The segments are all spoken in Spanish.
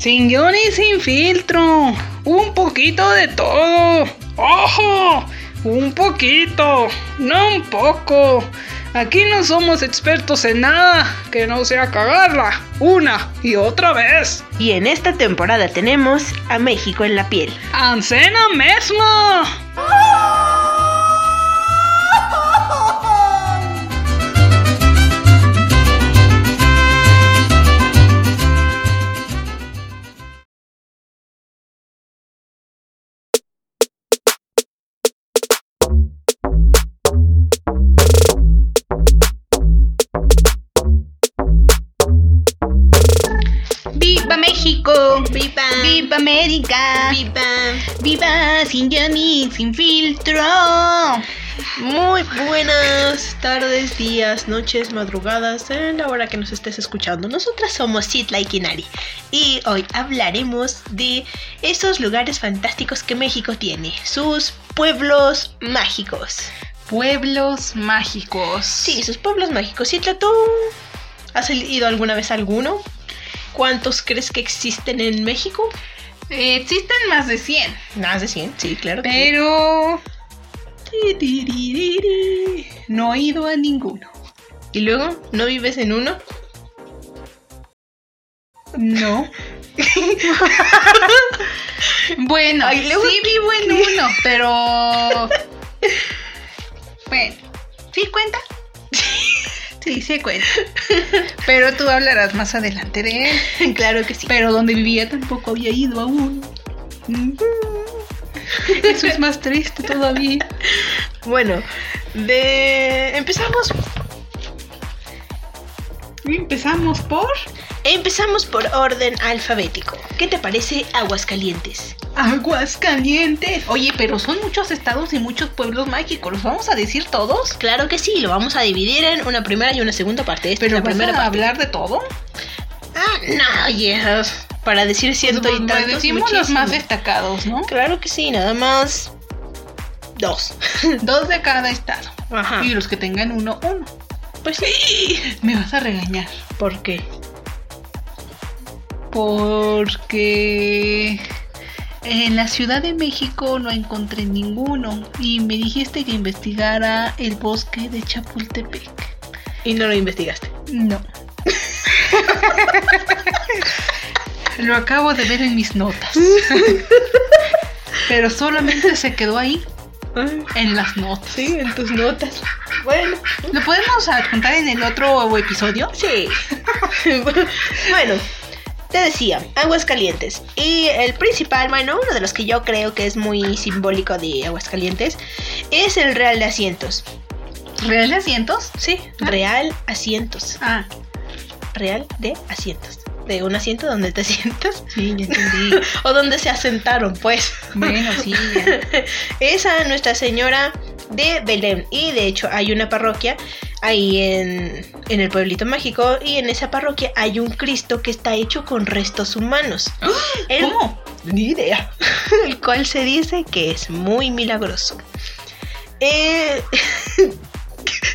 Sin guion y sin filtro. Un poquito de todo. ¡Ojo! Un poquito. No un poco. Aquí no somos expertos en nada que no sea cagarla una y otra vez. Y en esta temporada tenemos a México en la piel. ¡Ancena misma! América! ¡Viva! ¡Viva sin guion y sin filtro! Muy buenas tardes, días, noches, madrugadas, en la hora que nos estés escuchando. Nosotras somos Citla y Kinari y hoy hablaremos de esos lugares fantásticos que México tiene, sus pueblos mágicos. Pueblos mágicos. Sí, sus pueblos mágicos. Citla, ¿tú has ido alguna vez a alguno? ¿Cuántos crees que existen en México? Eh, existen más de 100, Más de 100, sí, claro. que pero... Tiririri, No he ido a ninguno. ¿Y luego? ¿No vives en uno? No. bueno, Ay, luego- sí vivo en uno, pero... Bueno, ¿sí cuenta? Sí, sí cuenta. Pero tú hablarás más adelante de él. claro que sí. Pero donde vivía tampoco había ido a uno. Eso es más triste todavía. Bueno, de... empezamos. Empezamos por Empezamos por orden alfabético. ¿Qué te parece Aguascalientes? Aguas Calientes. Oye, pero son muchos estados y muchos pueblos mágicos. ¿Los vamos a decir todos? Claro que sí, lo vamos a dividir en una primera y una segunda parte. Esta es Pero la ¿vas primera a parte. hablar de todo? Ah, no, yes. Para decir ciento y Pues, tantos. decimos los más destacados, ¿no? Claro que sí, nada más. Dos. Dos de cada estado. Ajá. Y los que tengan uno, uno. Pues sí. Me vas a regañar. ¿Por qué? Porque en la Ciudad de México no encontré ninguno. Y me dijiste que investigara el bosque de Chapultepec. Y no lo investigaste. No. Lo acabo de ver en mis notas. Pero solamente se quedó ahí, en las notas. Sí, en tus notas. Bueno, ¿Lo podemos adjuntar en el otro episodio? sí. bueno, te decía, Aguascalientes. Y el principal, bueno, uno de los que yo creo que es muy simbólico de Aguascalientes, es el Real de Asientos. ¿Real de asientos? Sí, Real Asientos. Ah, Real de Asientos. De un asiento donde te sientas. sí, ya entendí. O donde se asentaron, pues. Bueno, sí. ya. es a Nuestra Señora de Belén. Y de hecho hay una parroquia ahí en, en el pueblito mágico. Y en esa parroquia hay un Cristo que está hecho con restos humanos. El- ¿Cómo? Ni idea. El cual se dice que es muy milagroso. Eh...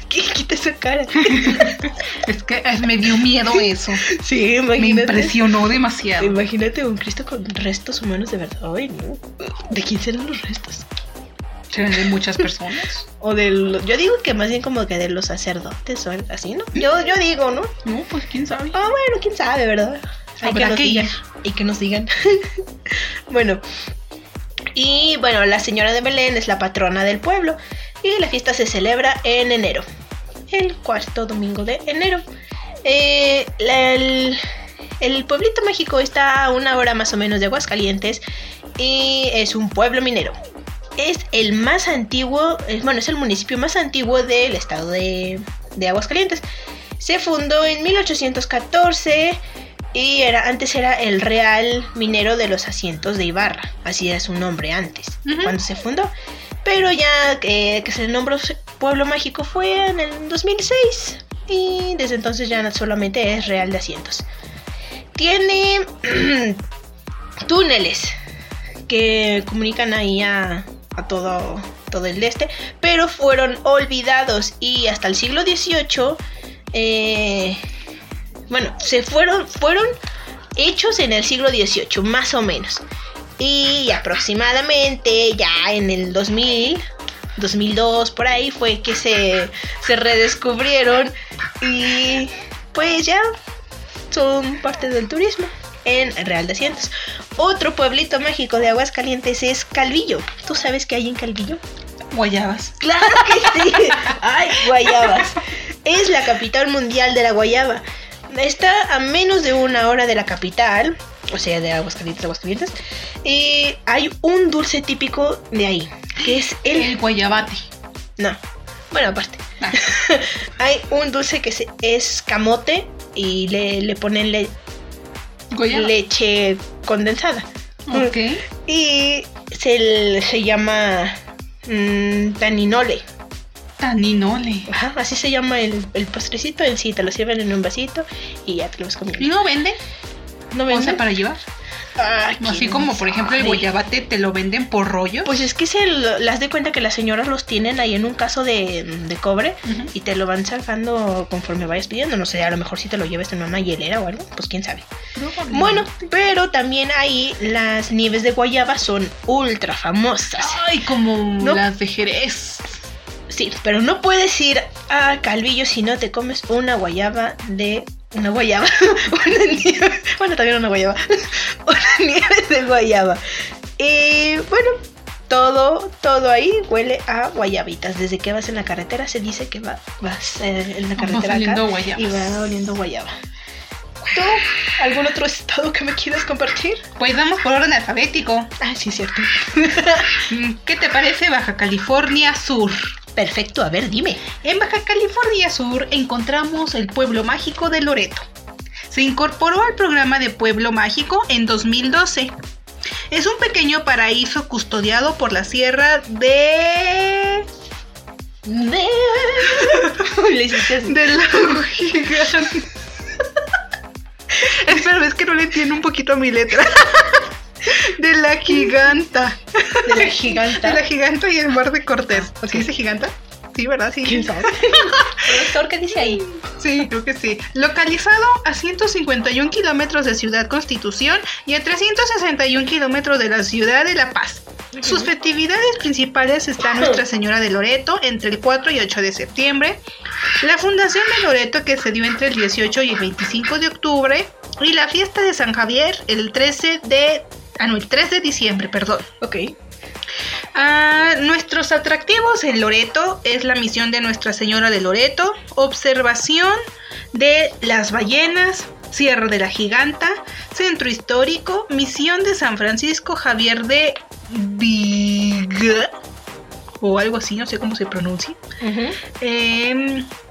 ¿Qué quita esa cara? Es que me dio miedo eso. Sí, Me imagínate. impresionó demasiado. Imagínate un Cristo con restos humanos de verdad. Ay, no. ¿De quién serán los restos? ¿Serán de muchas personas? O del. Yo digo que más bien como que de los sacerdotes o así, ¿no? Yo, yo digo, ¿no? No, pues quién sabe. Ah, bueno, quién sabe, ¿verdad? Hay nos que digan. ir. Y que nos digan. bueno. Y bueno, la señora de Belén es la patrona del pueblo. Y la fiesta se celebra en enero. El cuarto domingo de enero. Eh, la- el, el pueblito mágico está a una hora más o menos de Aguascalientes. Y es un pueblo minero. Es el más antiguo, es, bueno, es el municipio más antiguo del estado de, de Aguascalientes. Se fundó en 1814 y era, antes era el Real Minero de los Asientos de Ibarra. Así era su nombre antes, cuando se fundó. Pero ya eh, que se nombró Pueblo Mágico fue en el 2006. Y desde entonces ya solamente es Real de Asientos. Tiene túneles que comunican ahí a, a todo, todo el este, pero fueron olvidados y hasta el siglo XVIII, eh, bueno, se fueron, fueron hechos en el siglo XVIII, más o menos. Y aproximadamente ya en el 2000, 2002, por ahí fue que se, se redescubrieron y pues ya son parte del turismo en Real de Cientos. Otro pueblito mágico de Aguascalientes es Calvillo. ¿Tú sabes qué hay en Calvillo? Guayabas. Claro que sí. Ay, Guayabas. Es la capital mundial de la guayaba. Está a menos de una hora de la capital, o sea, de Aguascalientes, Aguascalientes. Y hay un dulce típico de ahí, que es el... El guayabate. No, bueno, aparte. Ah. hay un dulce que es camote y le, le ponen le- Guayaba. leche condensada. Ok. Y se, se llama mm, taninole. Taninole. Ajá, así se llama el, el postrecito en sí, te lo sirven en un vasito y ya te lo vas comiendo. ¿Y no venden? ¿No O venden? sea, para llevar. Así ¿quién como, por ejemplo, el guayabate te lo venden por rollo. Pues es que se las de cuenta que las señoras los tienen ahí en un caso de, de cobre y te lo van sacando conforme vayas pidiendo. No sé, a lo mejor si te lo lleves en una hielera o algo, pues quién sabe. Bueno, pero también ahí las nieves de guayaba son ultra famosas. Ay, como No. las de Jerez. Sí, pero no puedes ir a Calvillo si no te comes una guayaba de... Una guayaba. una nieve. Bueno, también una guayaba. una nieve de guayaba. Y bueno, todo, todo ahí huele a guayabitas. Desde que vas en la carretera se dice que va, vas eh, en la carretera acá y va oliendo guayaba. ¿Tú? ¿Algún otro estado que me quieras compartir? Pues vamos por orden alfabético. Ah, sí, cierto. Mm, ¿Qué te parece Baja California Sur? Perfecto, a ver, dime. En Baja California Sur encontramos el pueblo mágico de Loreto. Se incorporó al programa de Pueblo Mágico en 2012. Es un pequeño paraíso custodiado por la sierra de... De... Le hiciste así. de la gigante. Espera, es que no le entiendo un poquito a mi letra. De la giganta. De la giganta. De la giganta y el mar de Cortés. ¿Sí dice giganta? Sí, ¿verdad? Sí. ¿Quién sabe? Doctor, ¿qué dice ahí? Sí, creo que sí. Localizado a 151 kilómetros de Ciudad Constitución y a 361 kilómetros de la ciudad de La Paz. Sus festividades principales están Nuestra Señora de Loreto entre el 4 y 8 de septiembre, la Fundación de Loreto que se dio entre el 18 y el 25 de octubre y la fiesta de San Javier el 13 de... Ah, no, el 3 de diciembre, perdón. Ok. Ah, nuestros atractivos en Loreto es la misión de Nuestra Señora de Loreto, observación de las ballenas, Sierra de la Giganta, Centro Histórico, misión de San Francisco Javier de Viga o algo así, no sé cómo se pronuncia.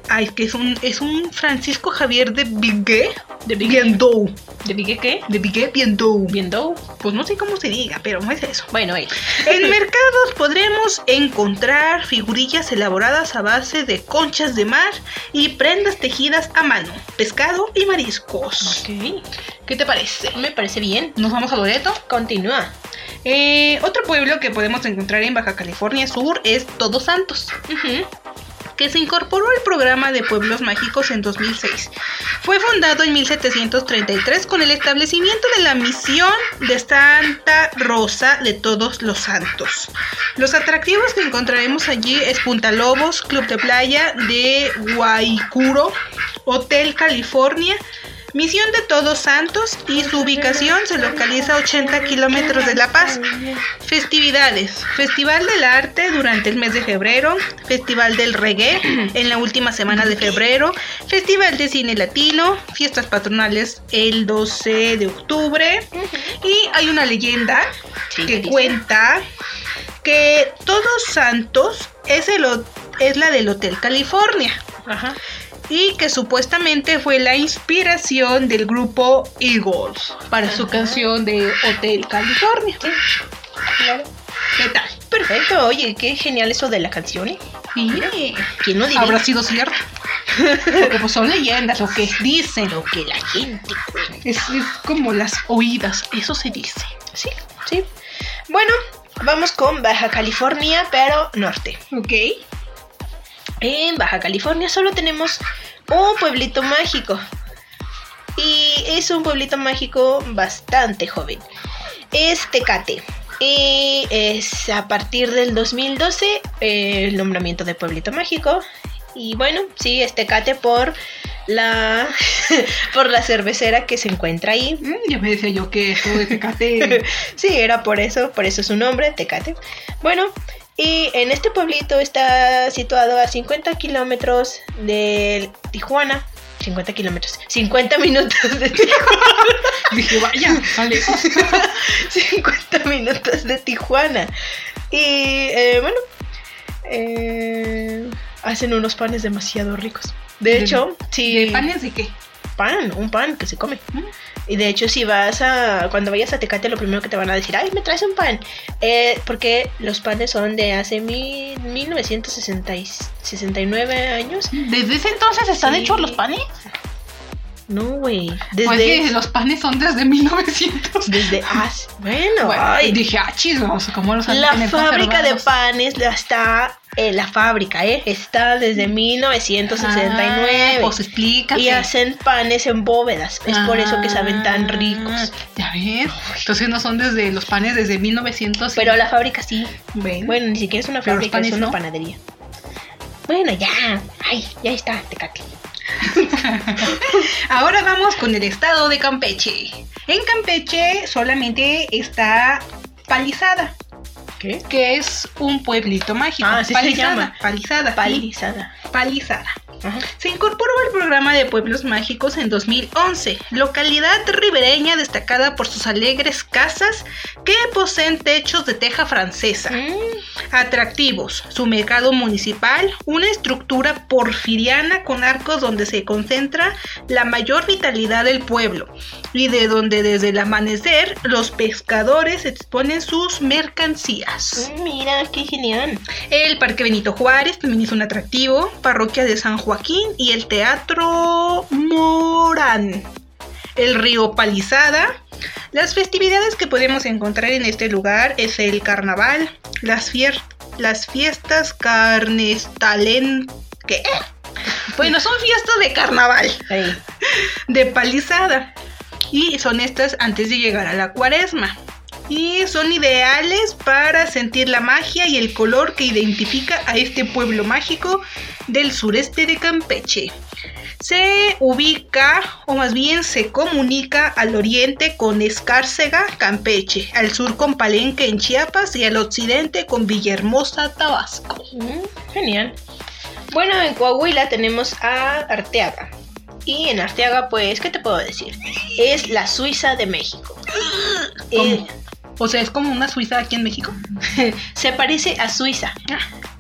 Ay, que es un, es un Francisco Javier de Vigue, ¿De? Biendou, ¿De Vigue qué? de Vigue Biendou. ¿Viendo? Pues no sé cómo se diga, pero no es eso. Bueno, ahí. En mercados podremos encontrar figurillas elaboradas a base de conchas de mar y prendas tejidas a mano, pescado y mariscos. Ok. ¿Qué te parece? Me parece bien. ¿Nos vamos a Loreto? Continúa. Eh, otro pueblo que podemos encontrar en Baja California Sur es Todos Santos, que se incorporó al programa de pueblos mágicos en 2006. Fue fundado en 1733 con el establecimiento de la misión de Santa Rosa de Todos los Santos. Los atractivos que encontraremos allí es Punta Lobos, Club de Playa de Guaycuro, Hotel California, Misión de Todos Santos y su ubicación se localiza a 80 kilómetros de La Paz. Festividades. Festival del Arte durante el mes de febrero. Festival del Reggae en la última semana de febrero. Festival de Cine Latino. Fiestas patronales el 12 de octubre. Y hay una leyenda Sí, ¿qué que cuenta que Todos Santos es, el, es la del Hotel California Ajá. Y que supuestamente fue la inspiración del grupo Eagles para su canción de Hotel California. Claro. ¿Qué tal? Perfecto. Oye, qué genial eso de la canción, ¿eh? Sí. ¿Quién no diría? Habrá sido cierto. Porque pues son leyendas, lo que dicen. lo que la gente cuenta. Es, es como las oídas, eso se dice. Sí, sí. Bueno, vamos con Baja California, pero norte. Ok. En Baja California solo tenemos un pueblito mágico. y es un pueblito mágico bastante joven. Es Tecate. Y es a partir del 2012 eh, el nombramiento de pueblito mágico. Y bueno, sí, es Tecate por la por la cervecera que se encuentra ahí. Mm, ya me decía yo que de Tecate. sí, era por eso, por eso su nombre, Tecate. Bueno, y en este pueblito está situado a 50 kilómetros de Tijuana. 50 kilómetros, 50 minutos de Tijuana. Dije, vaya, vale. 50 minutos de Tijuana. Y eh, bueno, eh, hacen unos panes demasiado ricos. De hecho, si... ¿De panes de qué? Pan, un pan que se come. Mm. Y de hecho, si vas a. Cuando vayas a Tecate, lo primero que te van a decir, ay, me traes un pan. Eh, porque los panes son de hace mil, 1969 años. ¿Desde ese entonces están Sí. hechos los panes? No, güey. Pues Desde. que los panes son desde 1900. Desde. Ah, bueno, Bueno, ay, dije, ah, chis, ¿cómo los han La fábrica de panes está. Eh, la fábrica, ¿eh? Está desde 1969. Ah, pues explícate. y hacen panes en bóvedas. Es por eso que saben tan Ah, ricos. Ya ves. Entonces no son desde los panes desde 1900. Pero la fábrica sí. Bueno. Bueno, ni siquiera es una fábrica, es panes una no. panadería. Bueno, ya. Ay, ya está, Tecate. Ahora vamos con el estado de Campeche. En Campeche solamente está Palizada, ¿Qué? que es un pueblito mágico. Ah, se Palizada, llama. Palizada. sí, Palizada. Ajá. Se incorporó al programa de pueblos mágicos en 2011, localidad ribereña destacada por sus alegres casas que poseen techos de teja francesa. Mm, Atractivos, su mercado municipal, una estructura porfiriana con arcos donde se concentra la mayor vitalidad del pueblo y de donde desde el amanecer los pescadores exponen sus mercancías. Mira, qué genial. El Parque Benito Juárez también es un atractivo, parroquia de San Joaquín y el Teatro Morán. El río Palizada. Las festividades que podemos encontrar en este lugar es el carnaval, las, fier- las fiestas carnestalen... ¿Qué? Bueno, son fiestas de carnaval, de palizada. Y son estas antes de llegar a la cuaresma. Y son ideales para sentir la magia y el color que identifica a este pueblo mágico del sureste de Campeche. Se ubica, o más bien se comunica al oriente con Escárcega, Campeche, al sur con Palenque en Chiapas y al occidente con Villahermosa, Tabasco. Mm, genial. Bueno, en Coahuila tenemos a Arteaga. Y en Arteaga, pues, ¿qué te puedo decir? Es la Suiza de México. Eh, O sea, es como una Suiza aquí en México. se parece a Suiza.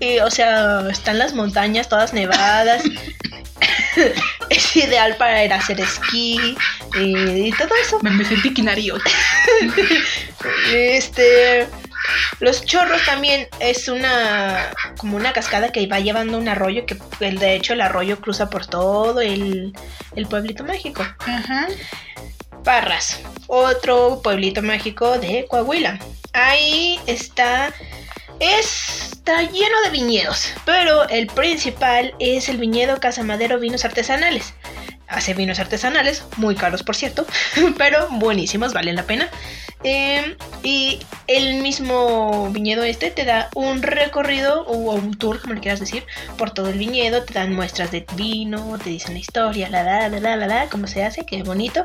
Eh, o sea, están las montañas todas nevadas. es ideal para ir a hacer esquí eh, y todo eso. Me, me sentí quinario. Este. Los chorros también es una. como una cascada que va llevando un arroyo que el- de hecho el arroyo cruza por todo el, el pueblito mágico. Ajá. Parras, otro pueblito mágico de Coahuila. Ahí está. Está lleno de viñedos, pero el principal es el viñedo Casa Madero Vinos Artesanales. Hace vinos artesanales, muy caros por cierto, pero buenísimos, valen la pena. Eh, y el mismo viñedo este te da un recorrido o un tour, como le quieras decir, por todo el viñedo. Te dan muestras de vino, te dicen la historia, la la la la la, la cómo se hace, qué bonito.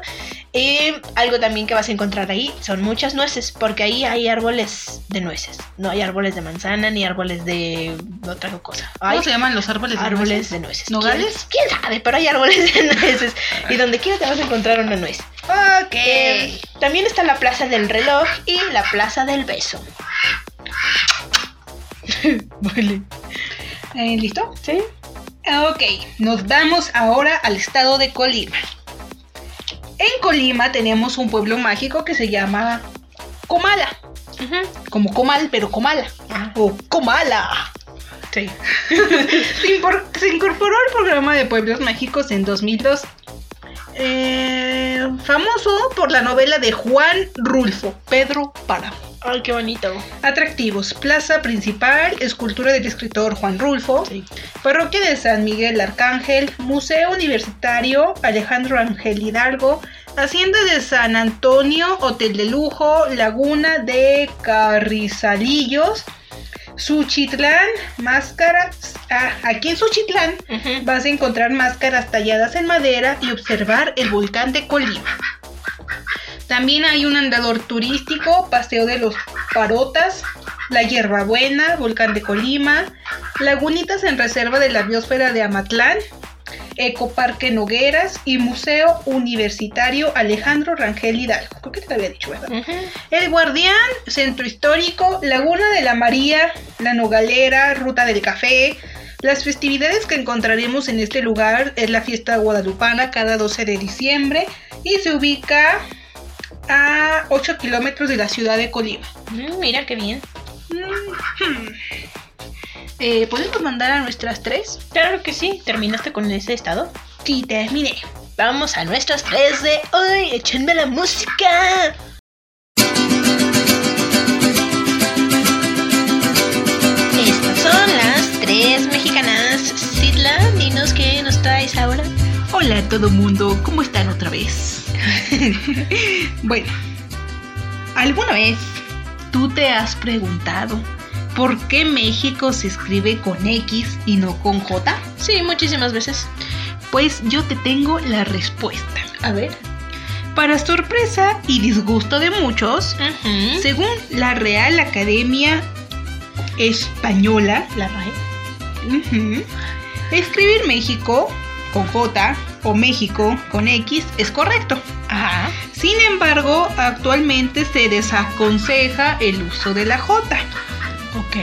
Y algo también que vas a encontrar ahí son muchas nueces, porque ahí hay árboles de nueces. No hay árboles de manzana ni árboles de otra cosa. Hay ¿Cómo se llaman los árboles de árboles nueces? de nueces. ¿Nogales? ¿Quién, quién sabe? Pero hay árboles de nueces. Y donde quiera te vas a encontrar una nuez. Ok. Eh, también está la Plaza del Reloj y la Plaza del Beso. vale. Eh, ¿Listo? ¿Sí? Ok, nos vamos ahora al estado de Colima. En Colima tenemos un pueblo mágico que se llama Comala. Como Comal, pero Comala. Ah. O Comala. Sí. Se, se incorporó al programa de pueblos mágicos en 2002. Eh, famoso por la novela de Juan Rulfo, Pedro Páramo. Ay, qué bonito. Atractivos. Plaza principal, escultura del escritor Juan Rulfo. Sí. Parroquia de San Miguel Arcángel, Museo Universitario Alejandro Ángel Hidalgo, Hacienda de San Antonio, Hotel de Lujo, Laguna de Carrizalillos, Suchitlán, máscaras. Ah, aquí en Suchitlán vas a encontrar máscaras talladas en madera y observar el volcán de Colima. También hay un andador turístico, Paseo de los Parotas, La Hierbabuena, Volcán de Colima, Lagunitas en Reserva de la Biosfera de Amatlán, Ecoparque Nogueras y Museo Universitario Alejandro Rangel Hidalgo. Creo que te lo había dicho, ¿verdad? El Guardián, Centro Histórico, Laguna de la María, La Nogalera, Ruta del Café. Las festividades que encontraremos en este lugar es la fiesta guadalupana cada 12 de diciembre y se ubica a 8 kilómetros de la ciudad de Colima. Mm, mira qué bien. Mhm. Eh, ¿Podemos mandar a nuestras tres? Claro que sí. ¿Terminaste con ese estado? Sí, terminé. Vamos a nuestras tres de hoy. Échenme la música. Estas son las tres mexicanas. Sidla, dinos qué nos traes ahora. Hola a todo mundo, ¿cómo están otra vez? bueno, ¿alguna vez tú te has preguntado por qué México se escribe con X y no con J? Sí, muchísimas veces. Pues yo te tengo la respuesta. A ver. Para sorpresa y disgusto de muchos, según la Real Academia Española, La RAE. Escribir México con J o México con X es correcto. Ajá. Sin embargo, actualmente se desaconseja el uso de la J. Ok.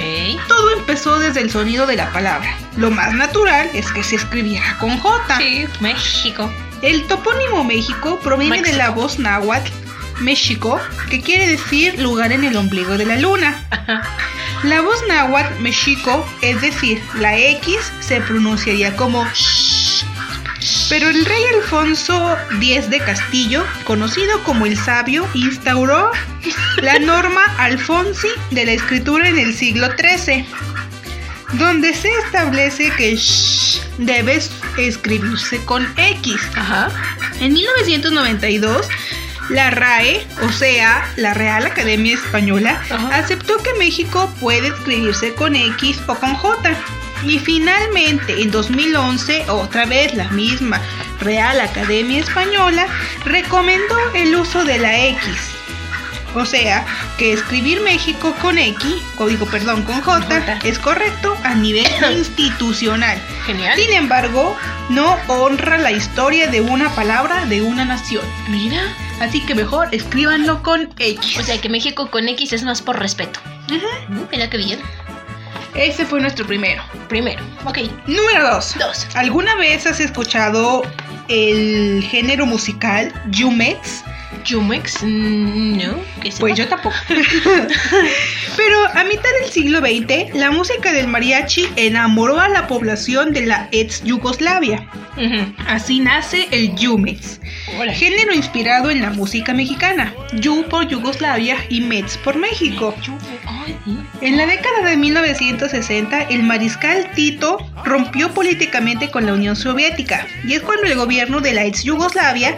Todo empezó desde el sonido de la palabra. Lo más natural es que se escribiera con J. Sí, México. El topónimo México proviene de la voz náhuatl, México, que quiere decir lugar en el ombligo de la luna. La voz náhuatl México, es decir, la X, se pronunciaría como sh. Pero el rey Alfonso X de Castillo, conocido como el Sabio, instauró la norma Alfonsi de la escritura en el siglo XIII, donde se establece que sh debe escribirse con X. Ajá. En 1992, la RAE, o sea, la Real Academia Española, Ajá. aceptó que México puede escribirse con X o con J. Y finalmente, en 2011, otra vez la misma Real Academia Española recomendó el uso de la X. O sea, que escribir México con X, código perdón, con J, J. es correcto a nivel institucional. Genial. Sin embargo, no honra la historia de una palabra de una nación. Mira. Así que mejor escríbanlo con X. O sea que México con X es más por respeto. Mira qué bien. Ese fue nuestro primero. Primero. Ok. Número 2. Dos. ¿Alguna vez has escuchado el género musical Yumex? Jumex. mm, No. ¿Qué es Pues yo tampoco. Pero a mitad del siglo XX, la música del mariachi enamoró a la población de la ex Yugoslavia. Así nace el. Órale. Género inspirado en la música mexicana, Yu por Yugoslavia y Mets por México. En la década de 1960, el mariscal Tito rompió políticamente con la Unión Soviética, y es cuando el gobierno de la ex Yugoslavia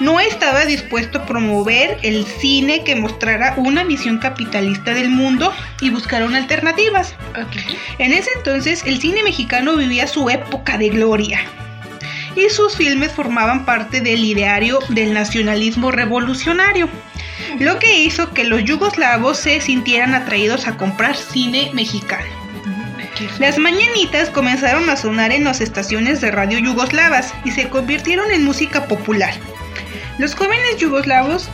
no estaba dispuesto promover el cine que mostrara una visión capitalista del mundo y buscaron alternativas. En ese entonces, el cine mexicano vivía su época de gloria. Y sus filmes formaban parte del ideario del nacionalismo revolucionario, lo que hizo que los yugoslavos se sintieran atraídos a comprar cine mexicano. Las mañanitas comenzaron a sonar en las estaciones de radio yugoslavas y se convirtieron en música popular. Los jóvenes yugoslavos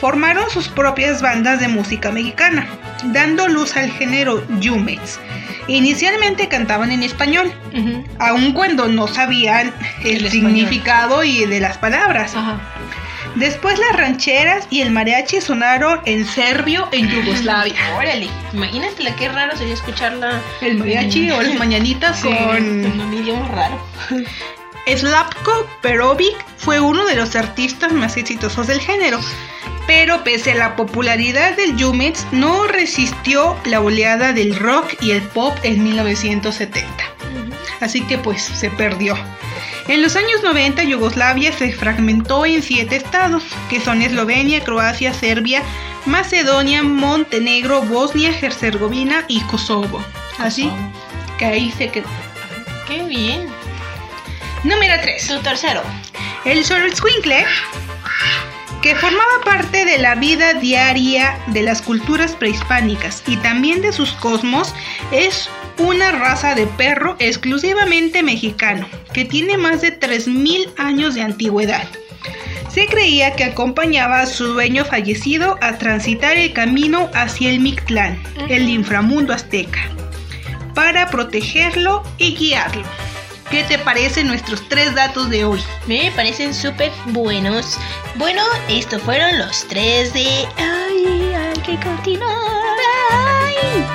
formaron sus propias bandas de música mexicana, dando luz al género Yumex. Inicialmente cantaban en español, aun cuando no sabían el, El español. significado y de las palabras. Ajá. Después las rancheras y el mariachi sonaron en serbio en Yugoslavia. Órale. Imagínate qué raro sería escucharla. El mariachi o las mañanitas con un idioma raro. Slavko Perovic fue uno de los artistas más exitosos del género. Pero pese a la popularidad del Jumex, no resistió la oleada del rock y el pop en 1970. Así que pues se perdió. En los años 90 Yugoslavia se fragmentó en siete estados, que son Eslovenia, Croacia, Serbia, Macedonia, Montenegro, Bosnia, Herzegovina y Kosovo. Así que ahí se quedó. Qué bien. Número 3. Tu tercero. El Xoloitzcuintle, que formaba parte de la vida diaria de las culturas prehispánicas y también de sus cosmos, es una raza de perro exclusivamente mexicano, que tiene más de 3.000 años de antigüedad. Se creía que acompañaba a su dueño fallecido a transitar el camino hacia el Mictlán, el inframundo azteca, para protegerlo y guiarlo. ¿Qué te parecen nuestros tres datos de hoy? Me parecen súper buenos. Bueno, estos fueron los tres de... Ay, hay que continuar. Ay.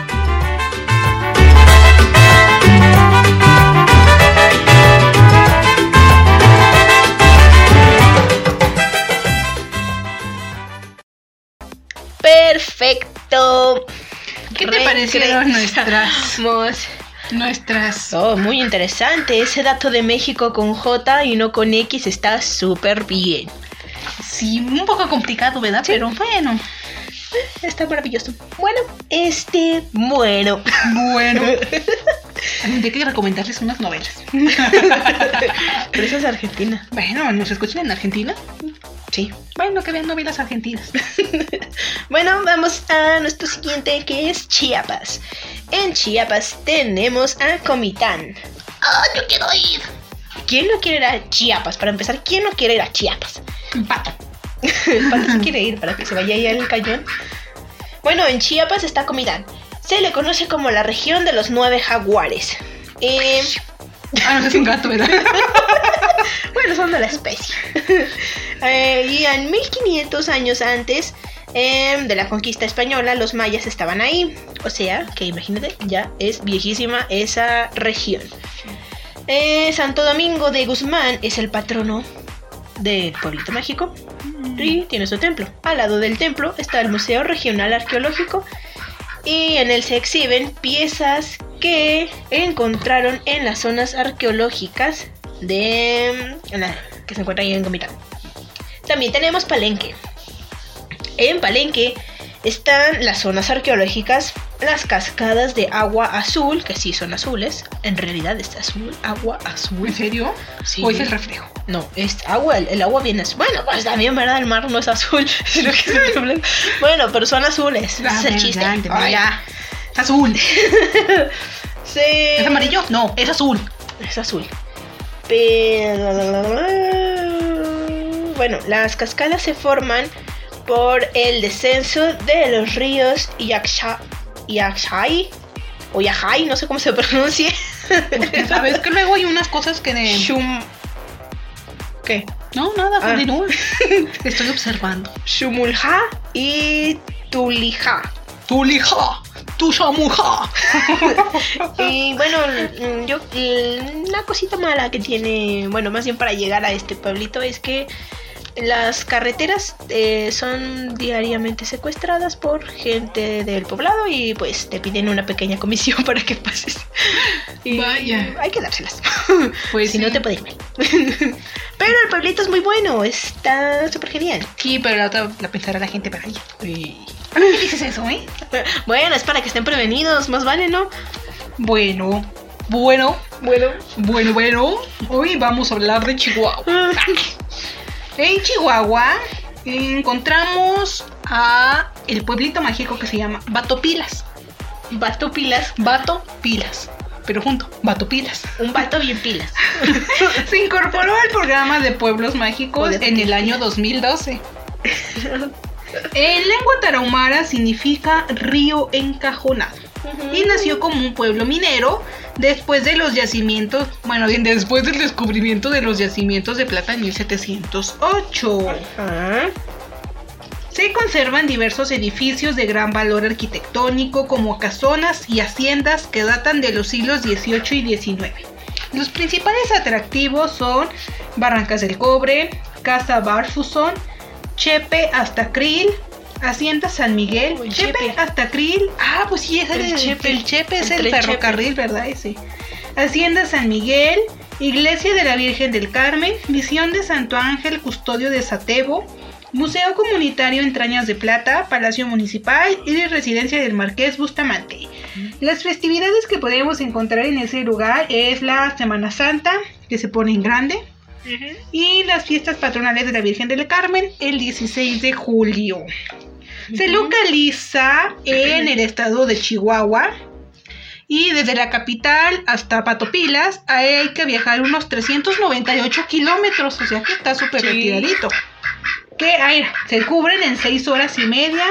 Perfecto. ¿Qué te parecieron nuestras. Nuestras Oh, muy interesante. Ese dato de México con J y no con X está súper bien. Sí, un poco complicado, ¿verdad? Pero bueno. Está maravilloso. Bueno, este, bueno. Bueno. Tendría que recomendarles unas novelas. Pero eso es Argentina. Bueno, ¿nos escuchan en Argentina? Sí. Bueno, que vean novelas argentinas. Bueno, vamos a nuestro siguiente que es Chiapas. En Chiapas tenemos a Comitán. ¡Ah, yo quiero ir! ¿Quién no quiere ir a Chiapas? Para empezar, ¿quién no quiere ir a Chiapas? Pato. El pato sí quiere ir para que se vaya ahí al cañón. Bueno, en Chiapas está Comitán. Se le conoce como la región de los nueve jaguares. Eh, Ah, no, es un gato, ¿verdad? bueno, son de la especie. Eh, y en 1500 años antes em, de la conquista española, los mayas estaban ahí. O sea, que imagínate, ya es viejísima esa región. Eh, Santo Domingo de Guzmán es el patrono del pueblito mágico y tiene su templo. Al lado del templo está el Museo Regional Arqueológico y en él se exhiben piezas que encontraron en las zonas arqueológicas de la- que se encuentran ahí en Comitán. También tenemos Palenque. En Palenque están las zonas arqueológicas, las cascadas de agua azul, que sí son azules. En realidad es azul, agua azul. ¿En serio? Sí. ¿O es el reflejo? No, es agua, el, el agua viene azul. Bueno, pues también, ¿verdad? El mar no es azul. sino que es el bueno, pero son azules. ese es el chiste. Ay, ya. Es azul. sí. ¿Es amarillo? No, es azul. Es azul. Pero... Bueno, las cascadas se forman por el descenso de los ríos Yaksha, Yakshai o Yajai, no sé cómo se pronuncia. Sabes que luego hay unas cosas que de... Shum... ¿Qué? No, nada, Ah. continúa. Estoy observando. Shumulja y Tulija. Tu lija, tu shamuja. Y bueno, yo una cosita mala que tiene, bueno, más bien para llegar a este pueblito es que las carreteras eh, son diariamente secuestradas por gente del poblado y pues te piden una pequeña comisión para que pases. Y Vaya. hay que dárselas. Pues si no te puede ir mal. Pero el pueblito es muy bueno, está súper genial. Sí, pero la otra la pensará la gente para allá. ¿Por qué dices eso, eh? Bueno, es para que estén prevenidos, más vale, ¿no? Bueno, bueno, Bueno. bueno, bueno. Hoy vamos a hablar de Chihuahua. En Chihuahua encontramos a el pueblito mágico que se llama Batopilas. Vato pilas, Bato Pilas. Pero junto, Batopilas. un vato bien pilas. Se incorporó al programa de pueblos mágicos en el año 2012. En lengua tarahumara significa río encajonado y nació como un pueblo minero después de los yacimientos, bueno, bien después del descubrimiento de los yacimientos de plata en 1708. Ajá. Se conservan diversos edificios de gran valor arquitectónico como casonas y haciendas que datan de los siglos XVIII y XIX. Los principales atractivos son Barrancas del Cobre, Casa Barfusson, Chepe hasta Krill, Hacienda San Miguel, El Chepe, Chepe. hasta Krill. Ah, pues sí, El es el Chepe. El Chepe es El ferrocarril, ¿verdad? Ese. Hacienda San Miguel, Iglesia de la Virgen del Carmen, Misión de Santo Ángel, Custodio de Satebo, Museo Comunitario Entrañas de Plata, Palacio Municipal y Residencia del Marqués Bustamante. Las festividades que podemos encontrar en ese lugar es la Semana Santa, que se pone en grande, y las fiestas patronales de la Virgen del Carmen el 16 de julio. Se localiza en el estado de Chihuahua y desde la capital hasta Patopilas hay que viajar unos 398 kilómetros, o sea que está súper Sí. retiradito. Que ay, se cubren en 6 horas y media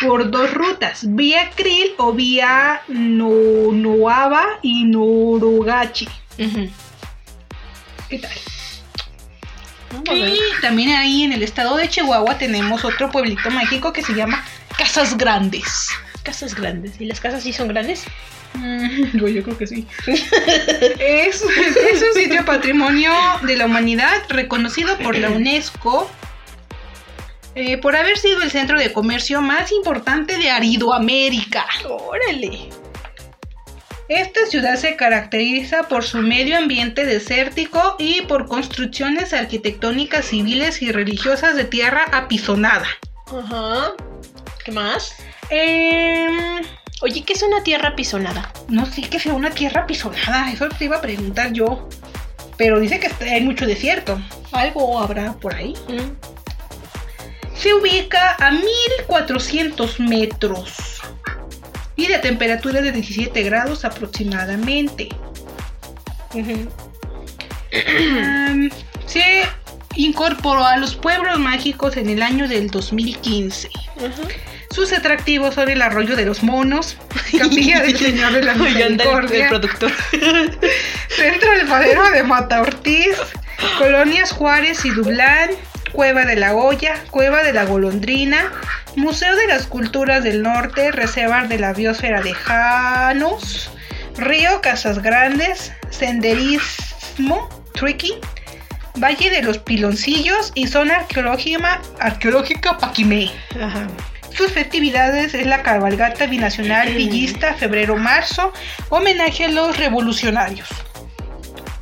por dos rutas, vía Krill o vía no Noava y Norugachi. ¿Qué tal? Bien. también ahí en el estado de Chihuahua tenemos otro pueblito mágico que se llama Casas Grandes. Casas grandes. ¿Y las casas sí son grandes? Mm, yo, yo creo que sí. es, es un sitio patrimonio de la humanidad reconocido por la UNESCO eh, por haber sido el centro de comercio más importante de Aridoamérica. Órale. Esta ciudad se caracteriza por su medio ambiente desértico y por construcciones arquitectónicas civiles y religiosas de tierra apisonada. Ajá. ¿Qué más? Em, Oye, ¿qué es una tierra pisonada? no sé qué sea una tierra apisonada, eso te iba a preguntar yo. Pero dice que hay mucho desierto. Algo habrá por ahí. Mm. Se ubica a 1400 metros y de temperatura de 17 grados aproximadamente. Se incorporó a los pueblos mágicos en el año del 2015. Ujú. Sus atractivos son el arroyo de los monos, Capilla del Señor de la Misericordia, productor. Centro Alfadero de Mata Ortiz, Colonias Juárez y Dublán, Cueva de la Hoya, Cueva de la Golondrina, Museo de las Culturas del Norte, Reserva de la Biosfera de Janos, Río Casas Grandes, Senderismo, Tricky, Valle de los Piloncillos y Zona Arqueológica, arqueológica Paquimé. Ajá. Sus festividades es la cabalgata binacional villista febrero-marzo, homenaje a los revolucionarios.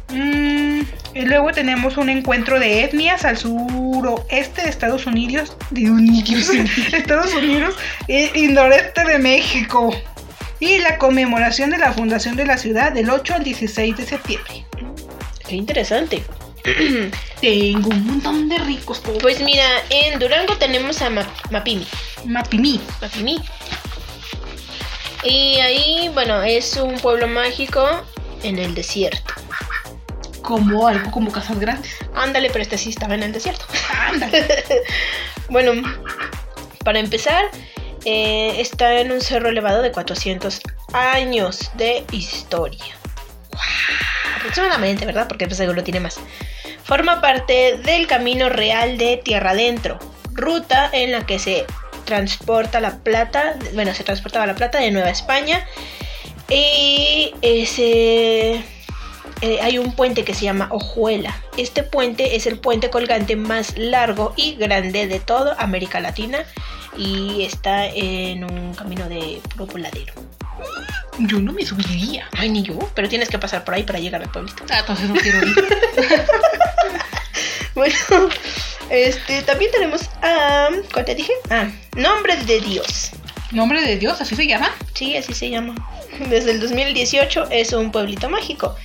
Mm, y luego tenemos un encuentro de etnias al suroeste de Estados Unidos, de Unidos, Estados Unidos y, y noreste de México. Y la conmemoración de la fundación de la ciudad del 8 al 16 de septiembre. Qué interesante. Tengo un montón de ricos pobres. Pues mira, en Durango tenemos a Ma- Mapimi. Mapimí. Mapimí. Y ahí, bueno, es un pueblo mágico en el desierto. Como algo como casas grandes. Ándale, pero este sí estaba en el desierto. Ándale. Bueno, para empezar, eh, está en un cerro elevado de 400 años de historia. Aproximadamente, ¿verdad? Porque pues, seguro tiene más. Forma parte del Camino Real de Tierra Adentro, ruta en la que se transporta la plata, bueno, se transportaba la plata de Nueva España y ese eh, hay un puente que se llama Ojuela. Este puente es el puente colgante más largo y grande de toda América Latina y está en un camino de puro voladero. Yo no me subiría. Ay, ni yo, pero tienes que pasar por ahí para llegar al pueblito. Ah, entonces no quiero ir. Bueno, este también tenemos a. ¿Cuál te dije? Ah, Nombre de Dios. Nombre de Dios, así se llama. Sí, así se llama. Desde el 2018 es un pueblito mágico.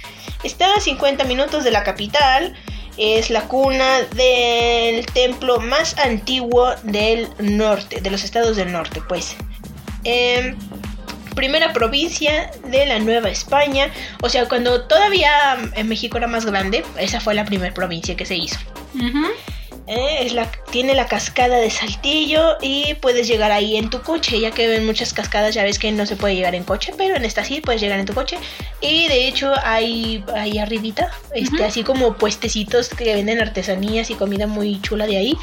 Está a 50 minutos de la capital. Es la cuna del templo más antiguo del norte, de los estados del norte, pues. Em, primera provincia de la Nueva España. O sea, cuando todavía en México era más grande, esa fue la primera provincia que se hizo. Eh, es la, tiene la cascada de Saltillo y puedes llegar ahí en tu coche, ya que en muchas cascadas ya ves que no se puede llegar en coche, pero en esta sí puedes llegar en tu coche. Y de hecho hay ahí arribita, este, así como puestecitos que venden artesanías y comida muy chula de ahí.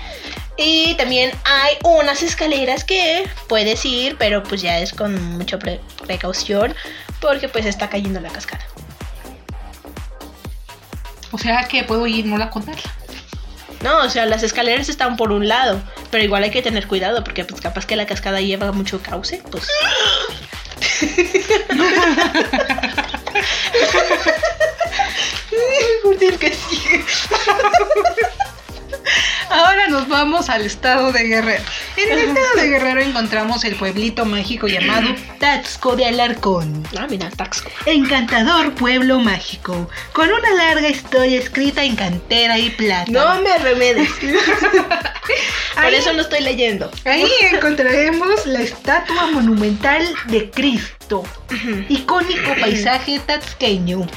Y también hay unas escaleras que puedes ir, pero pues ya es con mucha pre- precaución porque pues está cayendo la cascada. O sea que puedo ir no la contarla. No, o sea, las escaleras están por un lado, pero igual hay que tener cuidado porque pues capaz que la cascada lleva mucho cauce, pues... que sigue. Ahora nos vamos al estado de Guerrero. En el estado de Guerrero encontramos el pueblito mágico llamado Taxco de Alarcón. Ah, mira, Taxco. Encantador pueblo mágico, con una larga historia escrita en cantera y plata. No me remedes. Por Ahí- eso no estoy leyendo. Ahí encontraremos la estatua monumental de Cristo, icónico paisaje taxqueño.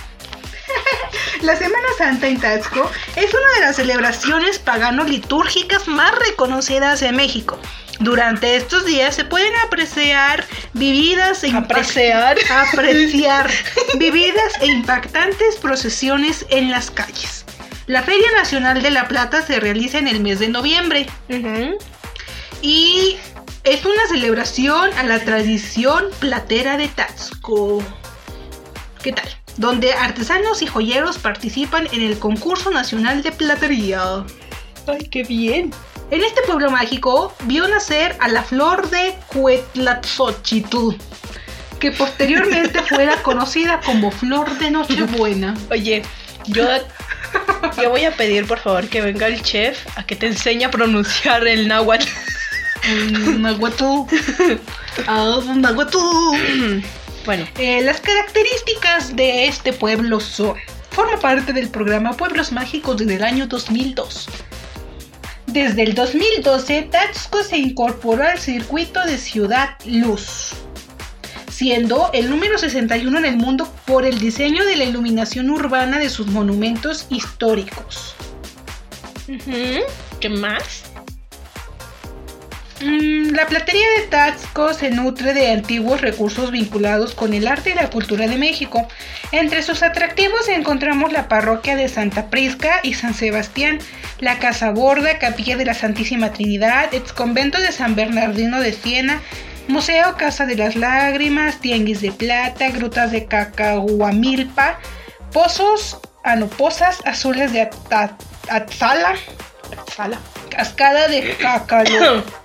La Semana Santa en Taxco es una de las celebraciones pagano-litúrgicas más reconocidas en México. Durante estos días se pueden apreciar vividas e Apreciar. apreciar vividas e impactantes procesiones en las calles. La Feria Nacional de la Plata se realiza en el mes de noviembre y es una celebración a la tradición platera de Taxco. ¿Qué tal? Donde artesanos y joyeros participan en el concurso nacional de platería. Ay, qué bien. En este pueblo mágico vio nacer a la flor de Cuetlatzóchitl, que posteriormente fuera conocida como flor de Nochebuena. Oye, yo, yo voy a pedir por favor que venga el chef a que te enseñe a pronunciar el náhuatl. Mm, Nahuatl. Bueno, Eh, las características de este pueblo son, forma parte del programa Pueblos Mágicos desde el año 2002. Desde el 2012, Taxco se incorporó al circuito de Ciudad Luz, siendo el número 61 en el mundo por el diseño de la iluminación urbana de sus monumentos históricos. ¿qué más? Mm, La platería de Taxco se nutre de antiguos recursos vinculados con el arte y la cultura de México. Entre sus atractivos encontramos la parroquia de Santa Prisca y San Sebastián, la Casa Borda, Capilla de la Santísima Trinidad, ex convento de San Bernardino de Siena, Museo Casa de las Lágrimas, Tianguis de Plata, Grutas de Cacahuamilpa, Pozos, ah, no, Pozas Azules de Atzala, Sala. Cascada de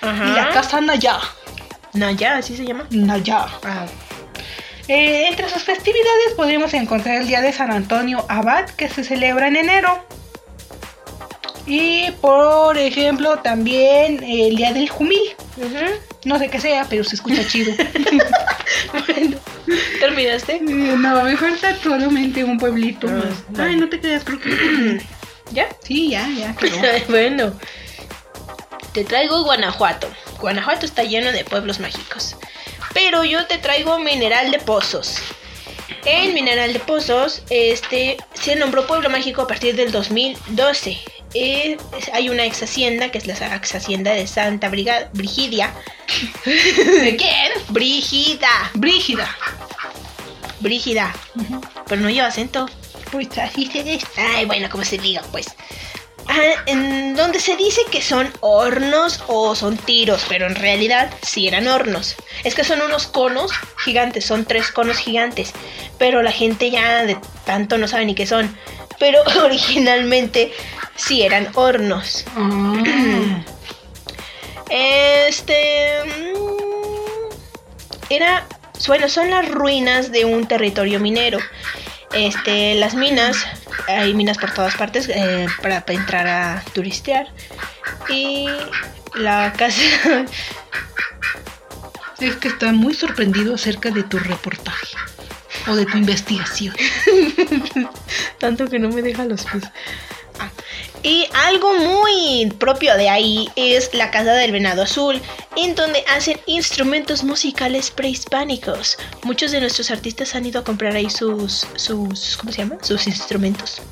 Ajá. y la Casa Naya. Naya, así se llama. Naya. Ah, Eh, entre sus festividades podemos encontrar el Día de San Antonio Abad, que se celebra en enero. Y por ejemplo, también el Día del Jumil. No sé qué sea, pero se escucha chido. Bueno, ¿terminaste? No, me falta solamente un pueblito Ah, más. Ay, no te creas, creo que... ¿Ya? Sí, ya, ya. quedó. bueno, te traigo Guanajuato. Guanajuato está lleno de pueblos mágicos. Pero yo te traigo Mineral de Pozos. En Mineral de Pozos, este se nombró pueblo mágico a partir del 2012. Eh, es- hay una ex hacienda que es la ex hacienda de Santa Briga- Brigidia. ¿De quién? Brigida, Brígida. Brígida, pero no lleva acento. Pues así. Ay, bueno, como se diga, pues. Ah, en donde se dice que son hornos o son tiros, pero en realidad sí eran hornos. Es que son unos conos gigantes, son tres conos gigantes, pero la gente ya de tanto no sabe ni qué son. Pero originalmente sí eran hornos. Ah. Este. mm, Era. Bueno, son las ruinas de un territorio minero. Este, las minas, hay minas por todas partes eh, para, para entrar a turistear. Y la casa. Es que está muy sorprendido acerca de tu reportaje o de tu investigación. Tanto que no me deja los pies. Y algo muy propio de ahí es la Casa del Venado Azul, en donde hacen instrumentos musicales prehispánicos. Muchos de nuestros artistas han ido a comprar ahí sus, sus, ¿cómo se llama? Sus instrumentos.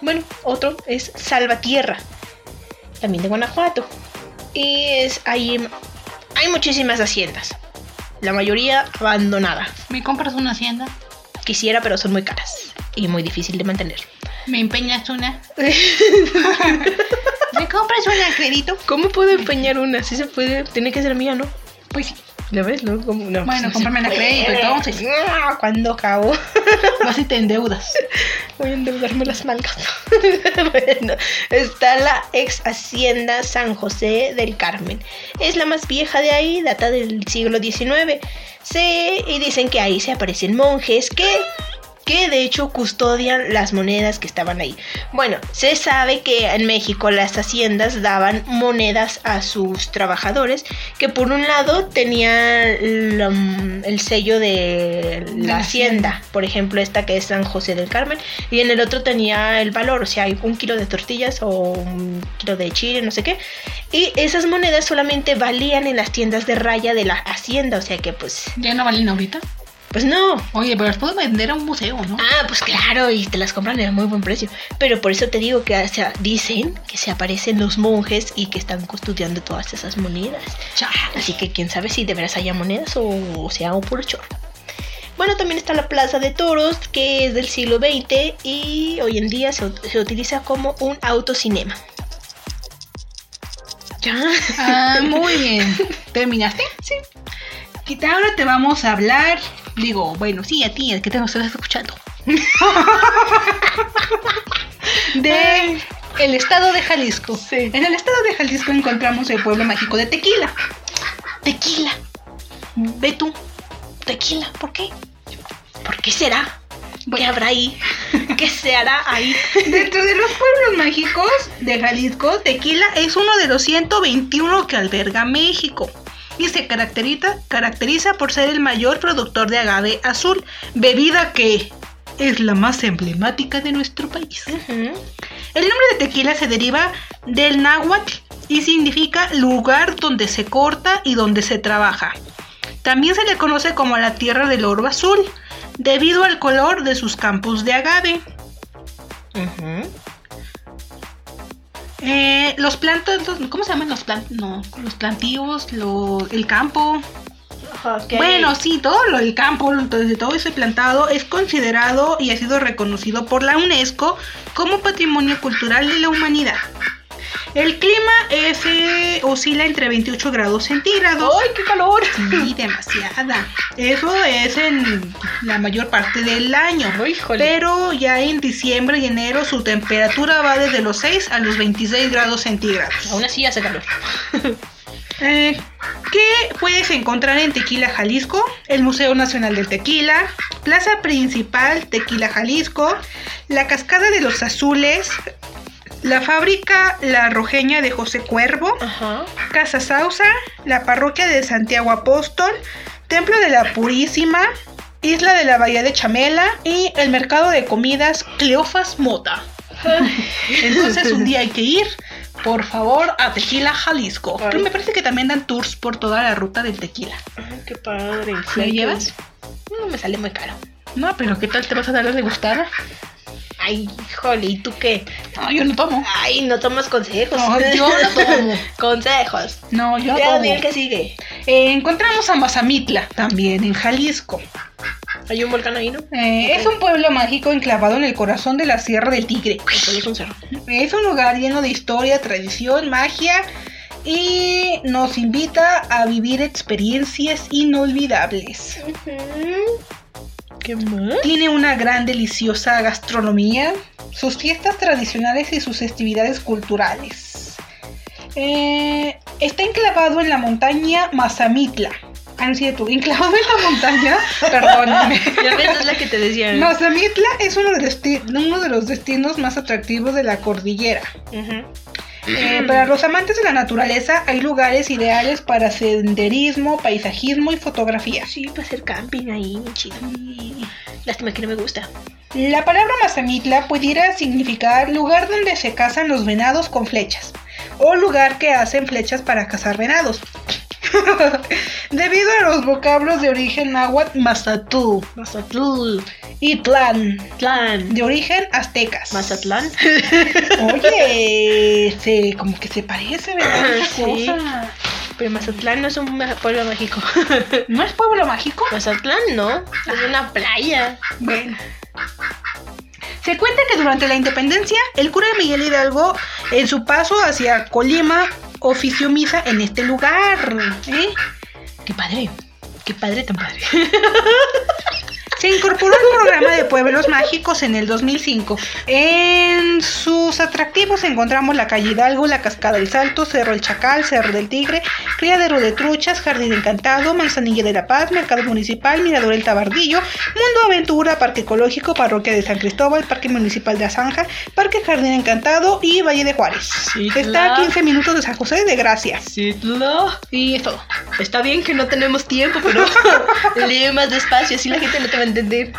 Bueno, otro es Salvatierra, también de Guanajuato. Y es ahí, hay muchísimas haciendas, la mayoría abandonadas. ¿Me compras una hacienda? Quisiera, pero son muy caras y muy difícil de mantener. ¿Me empeñas una? ¿Me compras una crédito? ¿Cómo puedo empeñar una? Si se puede, tiene que ser mía, ¿no? Pues sí. ¿Lo ves? No, como- no, Bueno, pues no se cómpramela a puede. crédito, entonces. Ah, ¿Cuándo acabo? Vas y te endeudas. Voy a endeudarme las malgas. bueno, está la ex hacienda San José del Carmen. Es la más vieja de ahí, data del siglo XIX. Se, y dicen que ahí se aparecen monjes que, que de hecho custodian las monedas que estaban ahí. Bueno, se sabe que en México las haciendas daban monedas a sus trabajadores que por un lado tenían el sello de la hacienda, por ejemplo esta que es San José del Carmen, y en el otro tenía el valor, o sea, hay un kilo de tortillas o un kilo de chile, no sé qué, y esas monedas solamente valían en las tiendas de raya de la hacienda, o sea que pues, ¿Ya no valen ahorita? Pues no, Oye, pero las puedo vender a un museo, ¿no? Ah, pues claro, y te las compran a muy buen precio. Pero por eso te digo que o sea, dicen que se aparecen los monjes y que están custodiando todas esas monedas. Chale. Así que quién sabe si de veras haya monedas o, sea un puro chorro. Bueno, también está la Plaza de Toros, que es del siglo XX y hoy en día se, se utiliza como un autocinema. Ya. Ah, muy bien. ¿Terminaste? Sí. Y ahora te vamos a hablar. Digo, bueno, sí, a ti, el que te nos estás escuchando. de el estado de Jalisco. Sí. En el estado de Jalisco encontramos el pueblo mágico de Tequila. Tequila. Ve tú. Tequila. ¿Por qué? ¿Por qué será? ¿Qué habrá ahí? ¿Qué se hará ahí? Dentro de los pueblos mágicos de Jalisco, Tequila es uno de los 121 que alberga México. Y se caracteriza, caracteriza por ser el mayor productor de agave azul, bebida que es la más emblemática de nuestro país. El nombre de Tequila se deriva del náhuatl y significa lugar donde se corta y donde se trabaja. También se le conoce como la tierra del oro azul, debido al color de sus campos de agave. Eh, los plantos, los- ¿cómo se llaman los plantos? No, los plantíos, lo- el campo. Bueno, sí, todo lo del campo, entonces todo ese plantado es considerado y ha sido reconocido por la UNESCO como Patrimonio Cultural de la Humanidad. El clima es, eh, oscila entre 28 grados centígrados. ¡Ay, qué calor! Sí, demasiada. Eso es en la mayor parte del año. Híjole. Pero ya en diciembre y enero su temperatura va desde los 6 a los 26 grados centígrados. Aún así hace calor. Eh, ¿Qué puedes encontrar en Tequila, Jalisco? El Museo Nacional del Tequila, Plaza Principal Tequila, Jalisco, la Cascada de los Azules, la fábrica La Rojeña de José Cuervo, Ajá. Casa Sausa, la parroquia de Santiago Apóstol, Templo de la Purísima, Isla de la Bahía de Chamela y el mercado de comidas Cleofas Mota. Entonces un día hay que ir, por favor, a Tequila, Jalisco. Pero me parece que también dan tours por toda la ruta del tequila. Ay, qué padre. ¿Me llevas? No, me sale muy caro. No, pero ¿qué tal te vas a dar la degustada? Ay, híjole, ¿y tú qué? No, yo no tomo. Ay, no tomas consejos. No, yo no tomo. consejos. No, yo no tomo. di el que sigue. Eh, encontramos a Mazamitla, también en Jalisco. Hay un volcán ahí, ¿no? Eh, Es un pueblo mágico enclavado en el corazón de la Sierra del Tigre. Pues es un cerro. Es un lugar lleno de historia, tradición, magia y nos invita a vivir experiencias inolvidables. ¿Qué más? Tiene una gran deliciosa gastronomía, sus fiestas tradicionales y sus festividades culturales. Eh, está enclavado en la montaña Mazamitla. Ah, no cierto, enclavado en la montaña, perdóname. Ya ves, es la que te decía. Mazamitla es uno de, los destinos más atractivos de la cordillera. Ujú. Eh, para los amantes de la naturaleza hay lugares ideales para senderismo, paisajismo y fotografía. Sí, para hacer camping ahí, chido. Lástima que no me gusta. La palabra Mazamitla pudiera significar lugar donde se cazan los venados con flechas o lugar que hacen flechas para cazar venados. Debido a los vocablos de origen náhuatl Mazatú Mazatlán. y Tlán, Tlán. de origen aztecas. Mazatlán. Oye, se, como que se parece, ¿verdad? Esa Sí. cosa. Pero Mazatlán no es un pueblo mágico. ¿No es pueblo mágico? Mazatlán no. Es una playa. Bueno. Se cuenta que durante la independencia, el cura Miguel Hidalgo, en su paso hacia Colima, ofició misa en este lugar. ¿eh? Qué padre. Qué padre tan padre. Se incorporó al programa de pueblos mágicos en el 2005. En sus atractivos encontramos la calle Hidalgo, la Cascada del Salto, Cerro El Chacal, Cerro del Tigre, Criadero de Truchas, Jardín Encantado, Manzanilla de la Paz, Mercado Municipal, Mirador El Tabardillo, Mundo Aventura, Parque Ecológico, Parroquia de San Cristóbal, Parque Municipal de Azanja, Parque Jardín Encantado y Valle de Juárez. Está a claro. 15 minutos de San José de Gracia. Sí, no. Y es todo. Está bien que no tenemos tiempo, pero lee más despacio, así la gente no te va a entender.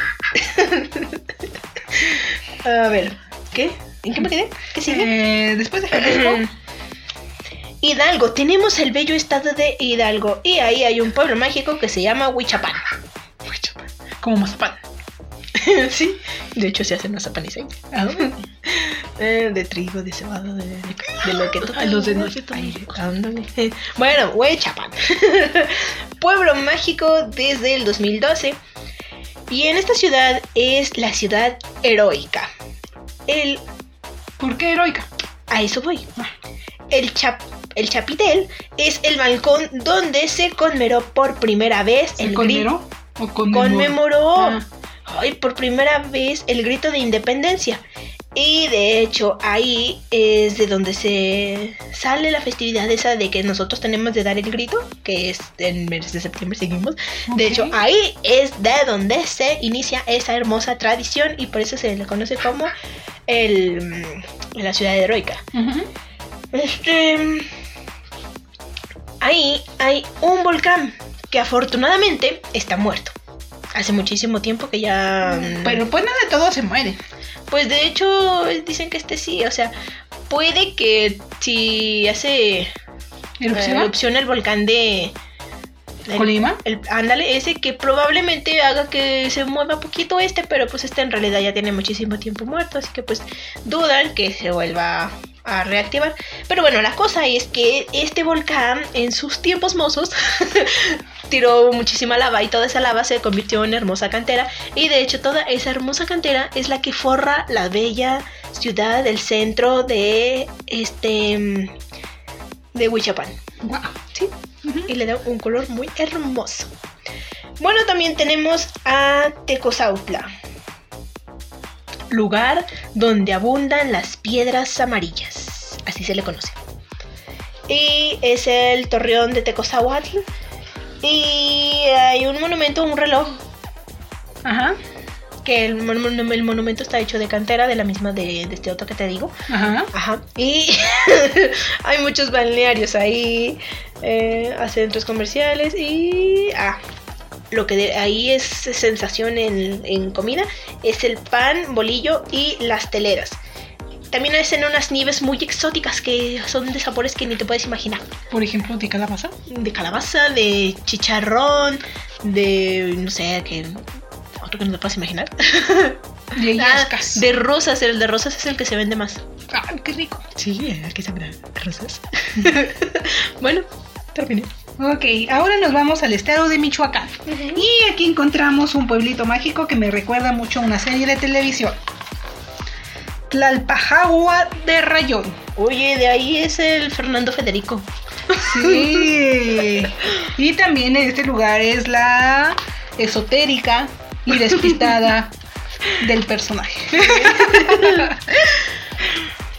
a ver, ¿qué? ¿En qué me quedé? ¿Qué sigue? Eh, después de Jalisco, Hidalgo, tenemos el bello estado de Hidalgo y ahí hay un pueblo mágico que se llama Huichapan. como mazapán. sí, de hecho se hace mazapanes ahí. Eh, de trigo, de cebada, de, de lo que tú Ay, los de noche ándale. Bueno, Huichapan. pueblo mágico desde el 2012. Y en esta ciudad es la ciudad heroica. El ¿Por qué heroica? A eso voy. El, chap- el chapitel es el balcón donde se conmemoró por primera vez ¿Se el grito. conmemoró? ¿O conmemoró? Conmemoró. Ah. Ay, por primera vez el grito de independencia. Y de hecho, ahí es de donde se sale la festividad esa de que nosotros tenemos de dar el grito, que es en mes de septiembre seguimos. De hecho, ahí es de donde se inicia esa hermosa tradición y por eso se le conoce como el, la ciudad heroica. Este. Ahí hay un volcán que afortunadamente está muerto. Hace muchísimo tiempo que ya. Pero pues no de todo se muere. Pues de hecho, dicen que este sí. O sea, puede que si hace. ¿Erupción? erupción el volcán de. el- ¿Colima? el- ándale, ese que probablemente haga que se mueva poquito este, pero pues este en realidad ya tiene muchísimo tiempo muerto, así que pues dudan que se vuelva a reactivar. Pero bueno, la cosa es que este volcán en sus tiempos mozos tiró muchísima lava y toda esa lava se convirtió en hermosa cantera y de hecho toda esa hermosa cantera es la que forra la bella ciudad del centro de este de Huichapan. Guau. Sí, y le da un color muy hermoso. Bueno, también tenemos a Tecozautla, lugar donde abundan las piedras amarillas, así se le conoce. Y es el torreón de Tecozahuatl. Y hay un monumento, un reloj, Ajá. que el, mon- el monumento está hecho de cantera, de la misma de, de este otro que te digo. Ajá. Ajá. Y hay muchos balnearios ahí, eh, a centros comerciales y... Ah, lo que de- ahí es sensación en, en comida es el pan, bolillo y las teleras. También hacen unas nieves muy exóticas que son de sabores que ni te puedes imaginar. Por ejemplo, de calabaza. De calabaza, de chicharrón, de... no sé, que... Otro que no te puedes imaginar. De Ah, de rosas, el de rosas es el que se vende más. Ah, qué rico. Sí, que se rosas. bueno, terminé. Ok, ahora nos vamos al estado de Michoacán. Y aquí encontramos un pueblito mágico que me recuerda mucho a una serie de televisión. Tlalpajagua de Rayón. Oye, de ahí es el Fernando Federico. Sí. y también en este lugar es la esotérica y despistada del personaje.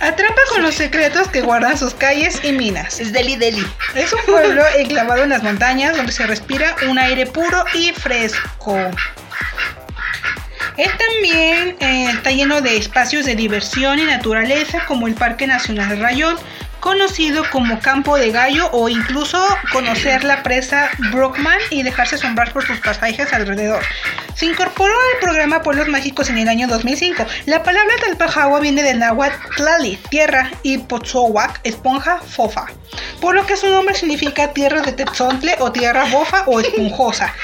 Atrapa con los secretos que guardan sus calles y minas. Es Deli Deli. Es un pueblo enclavado en las montañas donde se respira un aire puro y fresco. Es también eh, está lleno de espacios de diversión y naturaleza como el Parque Nacional Rayón, conocido como Campo de Gallo o incluso conocer la presa Brockman y dejarse asombrar por sus paisajes alrededor. Se incorporó al programa Pueblos Mágicos en el año 2005. La palabra Talpajagua viene del náhuatl tlali, tierra, y Potzohuac, esponja, fofa. Por lo que su nombre significa tierra de tezontle o tierra bofa o esponjosa.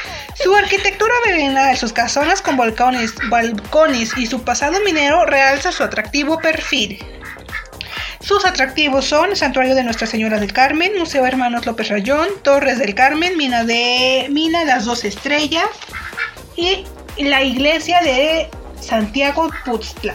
Su arquitectura vecinal, sus casonas con balcones, balcones y su pasado minero realza su atractivo perfil. Sus atractivos son Santuario de Nuestra Señora del Carmen, Museo Hermanos López Rayón, Torres del Carmen, Mina de Mina Las Dos Estrellas y la iglesia de Santiago Putzla.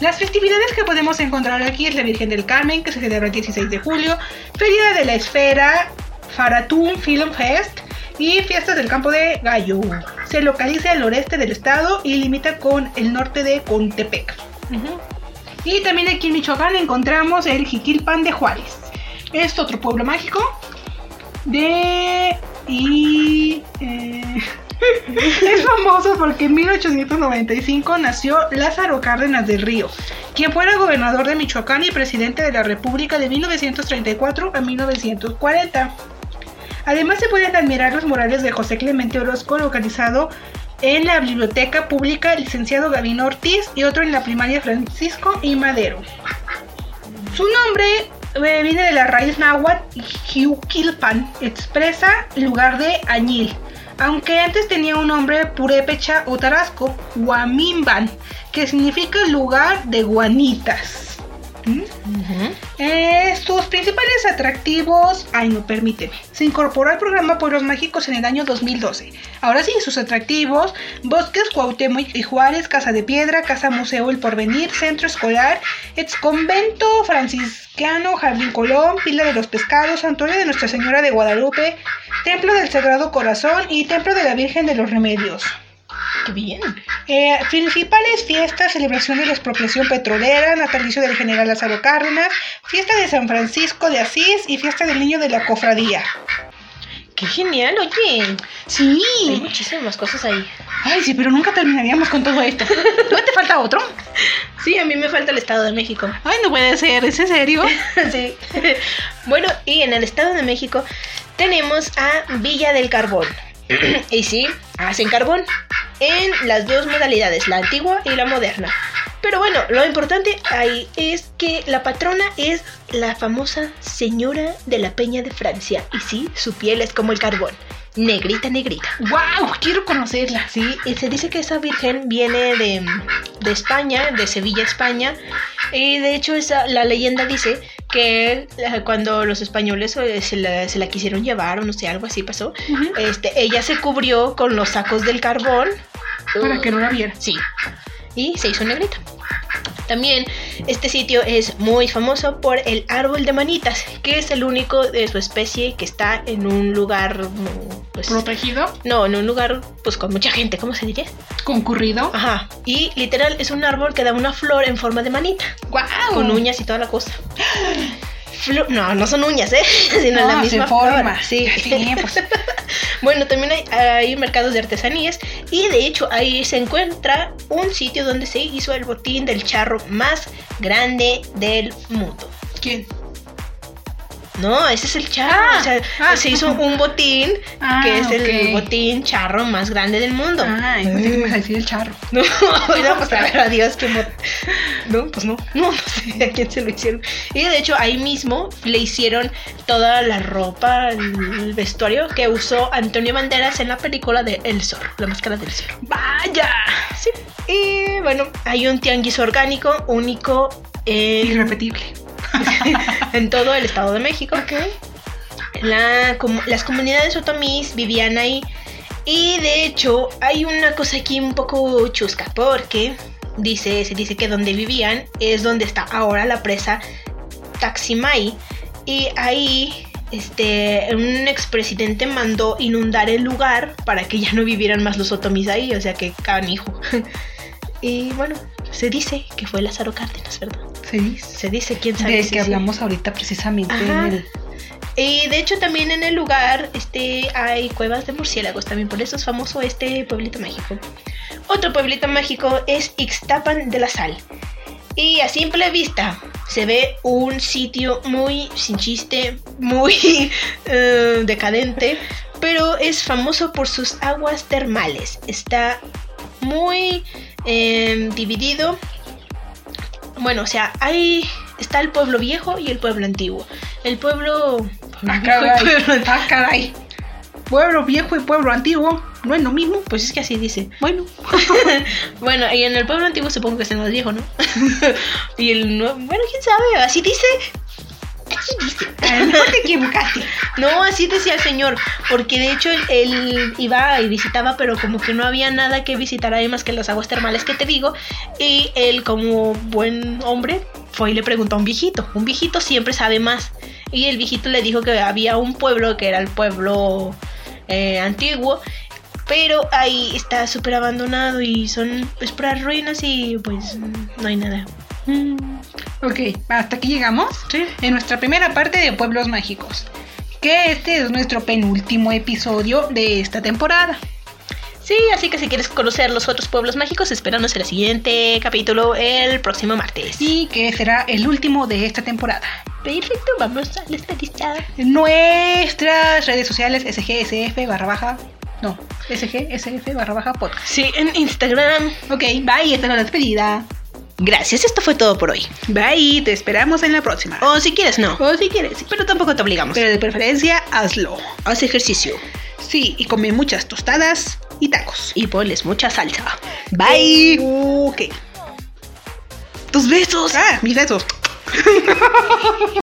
Las festividades que podemos encontrar aquí es la Virgen del Carmen, que se celebra el 16 de julio, Feria de la Esfera, Faratún Film Fest, y Fiestas del Campo de Gallo. Se localiza al noreste del estado y limita con el norte de Contepec. Y también aquí en Michoacán encontramos el Jiquilpan de Juárez. Es otro pueblo mágico de... y... eh, es famoso porque en 1895 nació Lázaro Cárdenas del Río, quien fuera gobernador de Michoacán y presidente de la República de 1934 a 1940. Además se pueden admirar los murales de José Clemente Orozco localizado en la Biblioteca Pública Licenciado Gavino Ortiz y otro en la primaria Francisco y Madero. Su nombre eh, viene de la raíz náhuatl Jiuquilpan, expresa lugar de añil, aunque antes tenía un nombre purépecha o tarasco, Huamimban, que significa lugar de guanitas. Eh, sus principales atractivos. Ay, no, permíteme. Se incorporó al programa Pueblos Mágicos en el año 2012. Ahora sí, sus atractivos: Bosques Cuauhtémoc y Juárez, Casa de Piedra, Casa Museo El Porvenir, Centro Escolar, Ex Convento Franciscano, Jardín Colón, Pila de los Pescados, Santuario de Nuestra Señora de Guadalupe, Templo del Sagrado Corazón y Templo de la Virgen de los Remedios. Qué bien. Eh, principales fiestas, celebración de la expropiación petrolera, natalicio del general Lázaro Cárdenas, fiesta de San Francisco de Asís y fiesta del niño de la cofradía. Qué genial, oye. Sí. Hay muchísimas cosas ahí. Ay, sí, pero nunca terminaríamos con todo esto. ¿No te falta otro? Sí, a mí me falta el Estado de México. Ay, no puede ser, ¿es en serio? sí. Bueno, y en el Estado de México tenemos a Villa del Carbón. y sí, hacen carbón en las dos modalidades, la antigua y la moderna. Pero bueno, lo importante ahí es que la patrona es la famosa señora de la Peña de Francia. Y sí, su piel es como el carbón. Negrita, negrita. ¡Wow! Quiero conocerla. Sí, y se dice que esa virgen viene de, de España, de Sevilla, España. Y de hecho esa, la leyenda dice que cuando los españoles eh, se la, se la quisieron llevar o no sé, algo así pasó, este, ella se cubrió con los sacos del carbón. Para que no la viera. Sí. Y se hizo negrita. También este sitio es muy famoso por el árbol de manitas, que es el único de su especie que está en un lugar, mm, pues, Protegido, no, en un lugar, pues con mucha gente, ¿cómo se diría? concurrido. Ajá. Y literal es un árbol que da una flor en forma de manita, ¡Wow! con uñas y toda la cosa. No, no son uñas, ¿eh? Sino No, la misma forma. Sí. Sí, pues. Bueno, también hay, hay mercados de artesanías y de hecho ahí se encuentra un sitio donde se hizo el botín del charro más grande del mundo. ¿Quién? No, ese es el charro. Ah, o sea, ah. se hizo un botín Ah, que es el botín charro más grande del mundo. Ay, pensé que me ibas a decir el charro. No, no, pues a ver, adiós, que No, pues no, no, no sé a quién se lo hicieron. Y de hecho ahí mismo le hicieron toda la ropa, el vestuario que usó Antonio Banderas en la película de El Zorro, la máscara del zorro. ¡Vaya! Sí. Y bueno, hay un tianguis orgánico único en, Irrepetible. en todo el Estado de México. La com- las comunidades otomís vivían ahí. Y de hecho, hay una cosa aquí un poco chusca, porque dice, se dice que donde vivían es donde está ahora la presa Taximay. Y ahí este, un expresidente mandó inundar el lugar para que ya no vivieran más los otomís ahí, o sea que canijo. y bueno, se dice que fue Lázaro Cárdenas, ¿verdad? Feliz. Se dice, quién sabe. Si que sí. hablamos ahorita precisamente Ajá. en el. Y de hecho también en el lugar este, hay cuevas de murciélagos, también por eso es famoso este pueblito mágico. Otro pueblito mágico es Ixtapan de la Sal. Y a simple vista se ve un sitio muy sin chiste, muy eh, decadente, pero es famoso por sus aguas termales. Está muy eh, dividido. Bueno, o sea, hay está el pueblo viejo y el pueblo antiguo. El pueblo, Ah, pueblo viejo y caray. pueblo Ah, caray. Pueblo viejo y pueblo antiguo. No es lo mismo. Pues es que así dice. Bueno. Bueno, y en el pueblo antiguo supongo que es el más viejo, ¿no? y el nuevo, bueno, quién sabe, así dice. Mejor te equivocaste. No, así decía el señor, porque de hecho él, él iba y visitaba, pero como que no había nada que visitar ahí más que las aguas termales que te digo, y él como buen hombre fue y le preguntó a un viejito, un viejito siempre sabe más, y el viejito le dijo que había un pueblo que era el pueblo eh, antiguo, pero ahí está súper abandonado y son pues puras ruinas y pues no hay nada. Ok, hasta aquí llegamos. Sí. En nuestra primera parte de Pueblos Mágicos. Que este es nuestro penúltimo episodio de esta temporada. Sí, así que si quieres conocer los otros pueblos mágicos, espéranos en el siguiente capítulo el próximo martes. Y que será el último de esta temporada. Perfecto, vamos a la estadista. Nuestras redes sociales SGSF barra baja. No, SGSF barra baja podcast. Sí, en Instagram. Ok, bye, esta es la despedida. Gracias, esto fue todo por hoy. Bye, te esperamos en la próxima. O si quieres, no. O si quieres, Pero tampoco te obligamos. pero de preferencia hazlo. Haz ejercicio Sí, y come muchas tostadas y tacos. y ponles mucha salsa. Bye. Ok. Tus besos. Ah, mis besos.